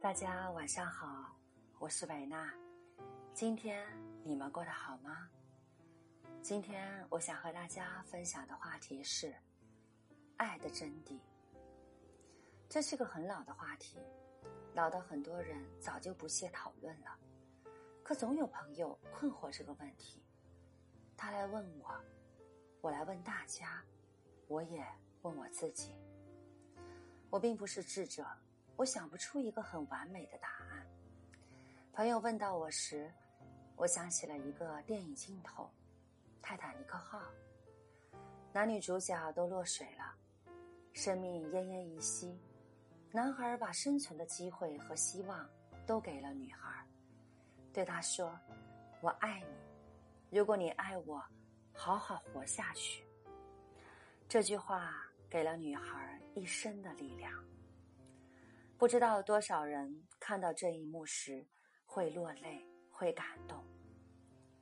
大家晚上好，我是维娜。今天你们过得好吗？今天我想和大家分享的话题是爱的真谛。这是个很老的话题，老的很多人早就不屑讨论了。可总有朋友困惑这个问题，他来问我，我来问大家，我也问我自己。我并不是智者。我想不出一个很完美的答案。朋友问到我时，我想起了一个电影镜头，《泰坦尼克号》。男女主角都落水了，生命奄奄一息。男孩把生存的机会和希望都给了女孩，对她说：“我爱你，如果你爱我，好好活下去。”这句话给了女孩一生的力量。不知道多少人看到这一幕时会落泪、会感动，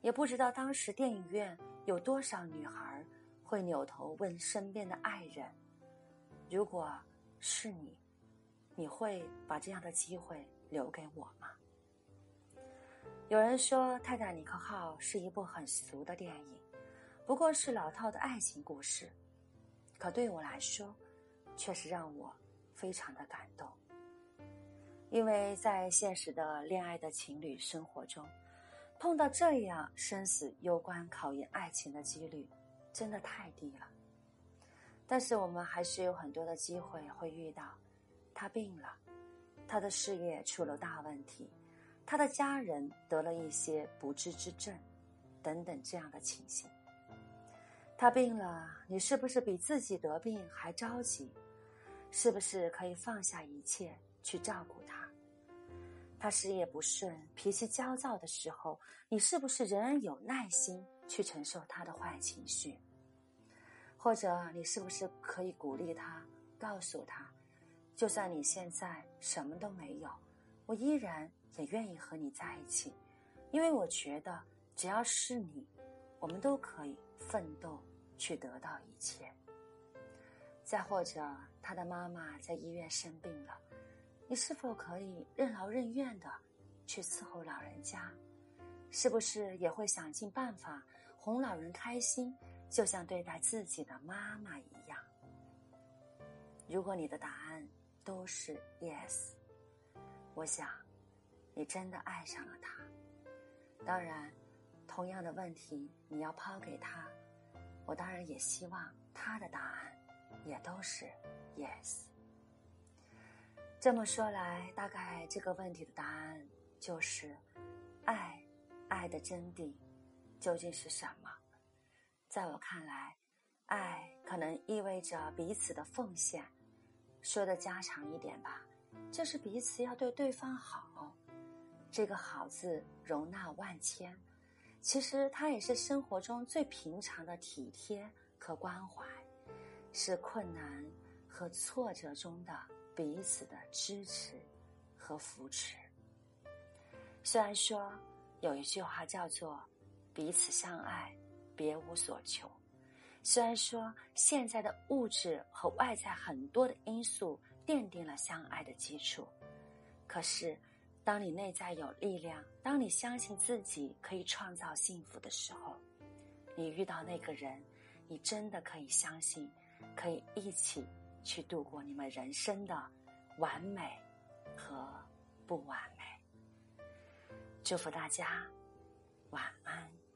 也不知道当时电影院有多少女孩会扭头问身边的爱人：“如果是你，你会把这样的机会留给我吗？”有人说，《泰坦尼克号》是一部很俗的电影，不过是老套的爱情故事，可对我来说，却是让我非常的感动。因为在现实的恋爱的情侣生活中，碰到这样生死攸关、考验爱情的几率，真的太低了。但是我们还是有很多的机会会遇到，他病了，他的事业出了大问题，他的家人得了一些不治之症，等等这样的情形。他病了，你是不是比自己得病还着急？是不是可以放下一切？去照顾他，他事业不顺、脾气焦躁的时候，你是不是仍然有耐心去承受他的坏情绪？或者你是不是可以鼓励他，告诉他，就算你现在什么都没有，我依然也愿意和你在一起，因为我觉得只要是你，我们都可以奋斗去得到一切。再或者，他的妈妈在医院生病了。你是否可以任劳任怨的去伺候老人家？是不是也会想尽办法哄老人开心，就像对待自己的妈妈一样？如果你的答案都是 yes，我想你真的爱上了他。当然，同样的问题你要抛给他，我当然也希望他的答案也都是 yes。这么说来，大概这个问题的答案就是：爱，爱的真谛究竟是什么？在我看来，爱可能意味着彼此的奉献。说的家常一点吧，就是彼此要对对方好。这个“好”字容纳万千，其实它也是生活中最平常的体贴和关怀，是困难和挫折中的。彼此的支持和扶持。虽然说有一句话叫做“彼此相爱，别无所求”，虽然说现在的物质和外在很多的因素奠定了相爱的基础，可是当你内在有力量，当你相信自己可以创造幸福的时候，你遇到那个人，你真的可以相信，可以一起。去度过你们人生的完美和不完美。祝福大家晚安。